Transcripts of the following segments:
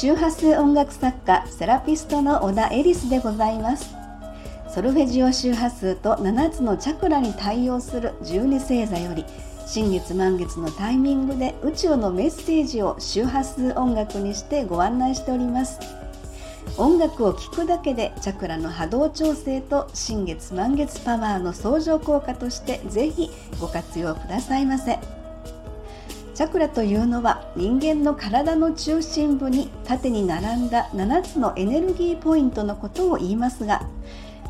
周波数音楽作家セラピストの小田エリスでございます。ソルフェジオ周波数と7つのチャクラに対応する12星座より新月満月のタイミングで宇宙のメッセージを周波数音楽にしてご案内しております。音楽を聴くだけでチャクラの波動調整と新月満月パワーの相乗効果としてぜひご活用くださいませ。チャクラというのは人間の体の中心部に縦に並んだ7つのエネルギーポイントのことを言いますが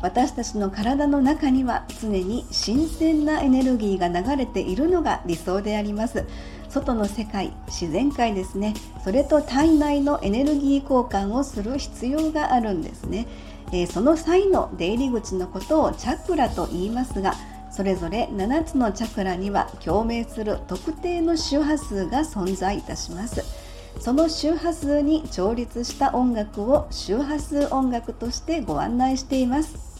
私たちの体の中には常に新鮮なエネルギーが流れているのが理想であります。外の世界自然界ですね。それと体内のエネルギー交換をする必要があるんですね、えー、その際の出入り口のことをチャクラと言いますがそれぞれ7つのチャクラには共鳴する特定の周波数が存在いたします。その周波数に調律した音楽を周波数音楽としてご案内しています。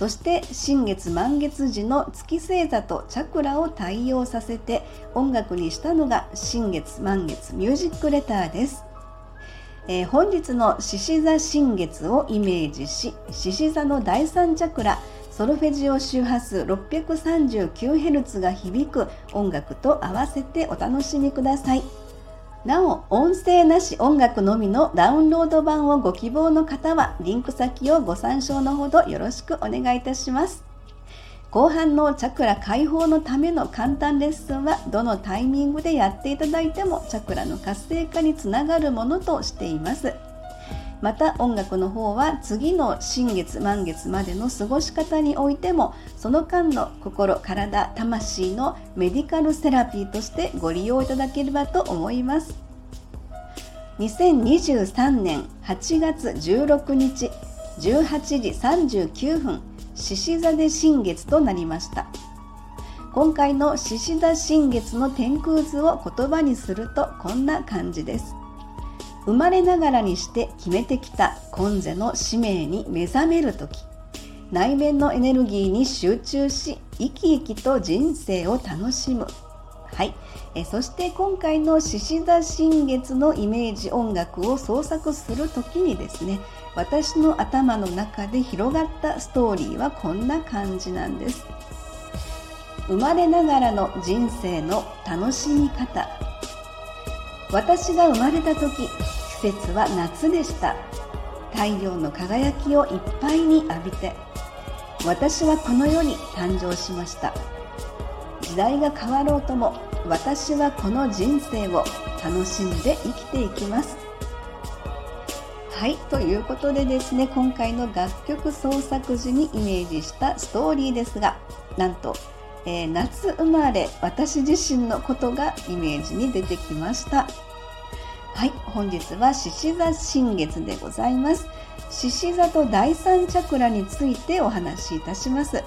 そして新月満月時の月星座とチャクラを対応させて音楽にしたのが新月満月ミュージックレターです、えー、本日の獅子座新月をイメージし獅子座の第3チャクラソルフェジオ周波数 639Hz が響く音楽と合わせてお楽しみください。なお、音声なし音楽のみのダウンロード版をご希望の方は、リンク先をご参照のほどよろしくお願いいたします。後半のチャクラ解放のための簡単レッスンは、どのタイミングでやっていただいても、チャクラの活性化につながるものとしています。また音楽の方は次の新月満月までの過ごし方においてもその間の心体魂のメディカルセラピーとしてご利用いただければと思います。2023年8月16日18時39分獅子座で新月となりました。今回の獅子座新月の天空図を言葉にするとこんな感じです。生まれながらにして決めてきた今世の使命に目覚める時。内面のエネルギーに集中し生き生きと人生を楽しむ。はい。えそして今回の獅子座新月のイメージ音楽を創作する時にですね私の頭の中で広がったストーリーはこんな感じなんです。生まれながらの人生の楽しみ方。私が生まれた時季節は夏でした。太陽の輝きをいっぱいに浴びて私はこの世に誕生しました。時代が変わろうとも私はこの人生を楽しんで生きていきます。はいということでですね今回の楽曲創作時にイメージしたストーリーですがなんと、えー、夏生まれ私自身のことがイメージに出てきました。はい本日は獅子座新月でございます。獅子座と第三チャクラについてお話しいたします。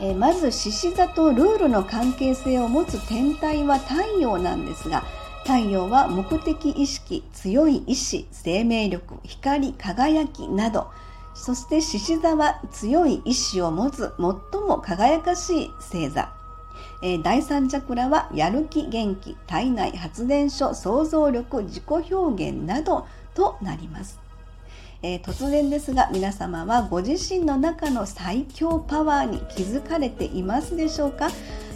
えまず獅子座とルールの関係性を持つ天体は太陽なんですが太陽は目的意識強い意志生命力光輝きなどそして獅子座は強い意志を持つ最も輝かしい星座。えー、第3チャクラはやる気元気体内発電所想像力自己表現などとなります、えー、突然ですが皆様はご自身の中の最強パワーに気づかれていますでしょうか、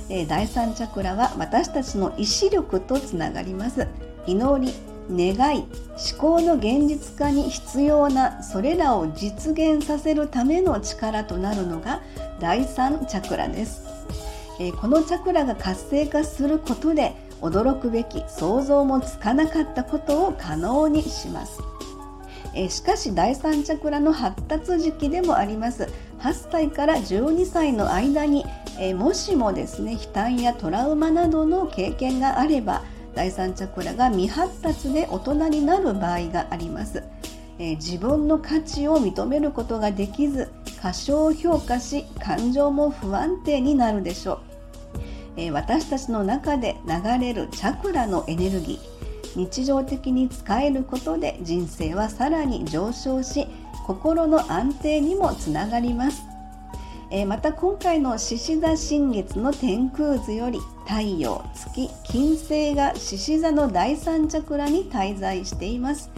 えー、第3チャクラは私たちの意志力とつながります。祈り願い思考の現実化に必要なそれらを実現させるための力となるのが第3チャクラですえこのチャクラが活性化することで驚くべき想像もつかなかったことを可能にします。えしかし第3チャクラの発達時期でもあります8歳から12歳の間に、えもしもですね悲嘆やトラウマなどの経験があれば第3チャクラが未発達で大人になる場合があります、え自分の価値を認めることができず過小評価し感情も不安定になるでしょう。え私たちの中で流れるチャクラのエネルギー日常的に使えることで人生はさらに上昇し心の安定にもつながります、えー、また今回の獅子座新月の天空図より太陽月金星が獅子座の第三チャクラに滞在しています、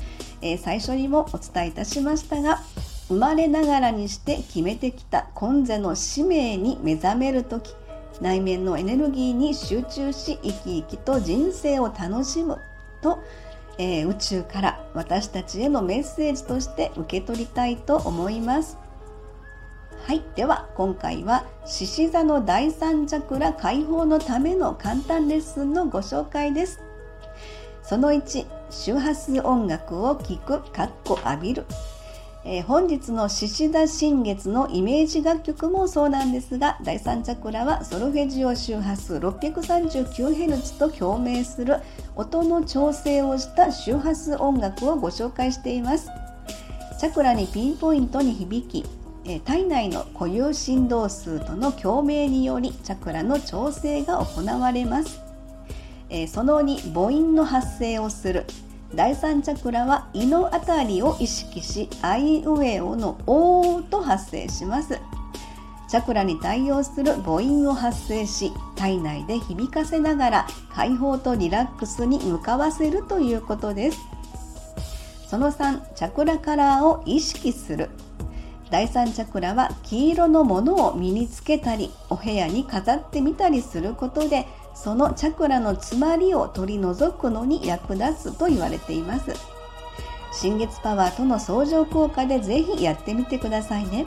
えー、最初にもお伝えいたしましたが生まれながらにして決めてきた今世の使命に目覚める時内面のエネルギーに集中し生き生きと人生を楽しむと、えー、宇宙から私たちへのメッセージとして受け取りたいと思います。はい、では今回は獅子座の第三チャクラ解放のための簡単レッスンのご紹介です。その1、周波数音楽を聴く、かっこ浴びる。えー、本日の獅子座新月のイメージ楽曲もそうなんですが第3チャクラはソルフェジオ周波数 639Hz と共鳴する音の調整をした周波数音楽をご紹介していますチャクラにピンポイントに響き体内の固有振動数との共鳴によりチャクラの調整が行われます。その2母音の発生をする。第3チャクラは胃のあたりを意識しアイウェオの「お」と発生します。チャクラに対応する母音を発生し体内で響かせながら解放とリラックスに向かわせるということです。その3チャクラカラーを意識する。第3チャクラは黄色のものを身につけたりお部屋に飾ってみたりすることでそのチャクラの詰まりを取り除くのに役立つと言われています。新月パワーとの相乗効果でぜひやってみてくださいね。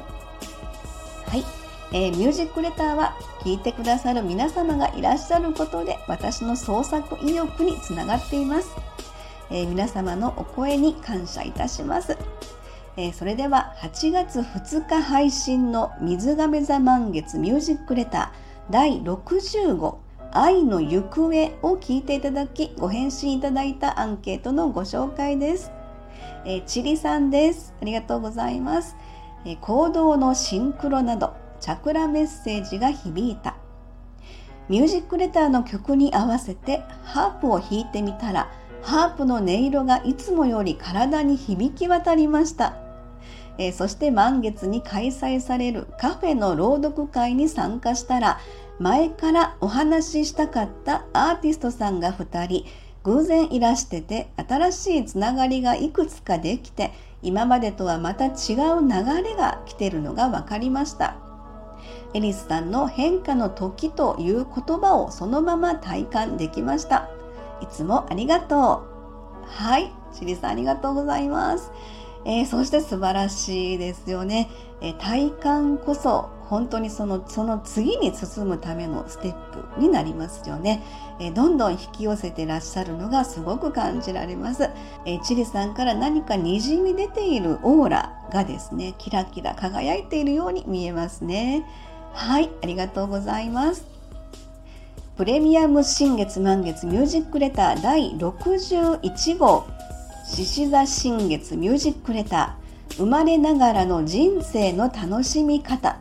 はい、えー、ミュージックレターは聞いてくださる皆様がいらっしゃることで私の創作意欲につながっています、えー、皆様のお声に感謝いたします。えー、それでは8月2日配信の水亀座満月ミュージックレター第60号愛の行方を聞いていただきご返信いただいたアンケートのご紹介です。えー、チリさんです。ありがとうございます。えー、行動のシンクロなどチャクラメッセージが響いた。ミュージックレターの曲に合わせてハープを弾いてみたらハープの音色がいつもより体に響き渡りました。えー、そして満月に開催されるカフェの朗読会に参加したら前からお話ししたかったアーティストさんが2人偶然いらしてて新しいつながりがいくつかできて今までとはまた違う流れが来てるのが分かりました。エリスさんの変化の時という言葉をそのまま体感できました。いつもありがとう。はいチリさんありがとうございます。えー、そして素晴らしいですよね、えー、体感こそ本当にそのその次に進むためのステップになりますよね、えー、どんどん引き寄せてらっしゃるのがすごく感じられます、えチリさんから何かにじみ出ているオーラがですねキラキラ輝いているように見えますね。はいありがとうございます。プレミアム新月満月ミュージックレター第61号。獅子座新月ミュージックレター生まれながらの人生の楽しみ方。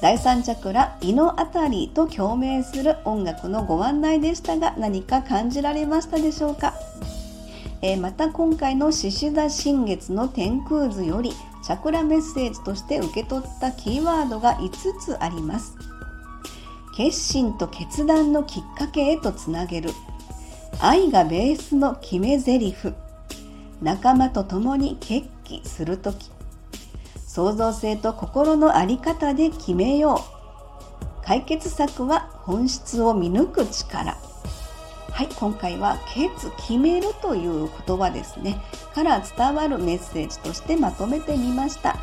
第3チャクラ胃のあたりと共鳴する音楽のご案内でしたが何か感じられましたでしょうか、えー、また今回の獅子座新月の天空図よりチャクラメッセージとして受け取ったキーワードが5つあります。決心と決断のきっかけへとつなげる。愛がベースの決め台詞。仲間と共に決起する時。創造性と心の在り方で決めよう。解決策は本質を見抜く力。はい今回は「決決める」という言葉ですね。から伝わるメッセージとしてまとめてみました。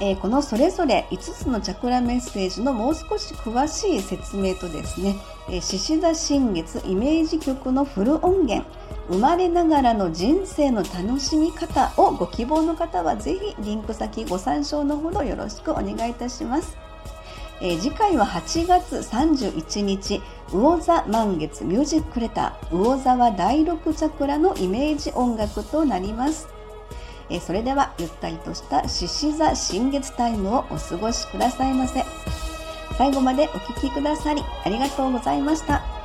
えー、このそれぞれ5つのチャクラメッセージのもう少し詳しい説明とですね獅子座新月イメージ曲のフル音源。生まれながらの人生の楽しみ方をご希望の方はぜひリンク先ご参照のほどよろしくお願いいたします。えー、次回は8月31日魚座満月ミュージックレター魚座は第6チャクラのイメージ音楽となります。えー、それではゆったりとした獅子座新月タイムをお過ごしくださいませ。最後までお聴きくださりありがとうございました。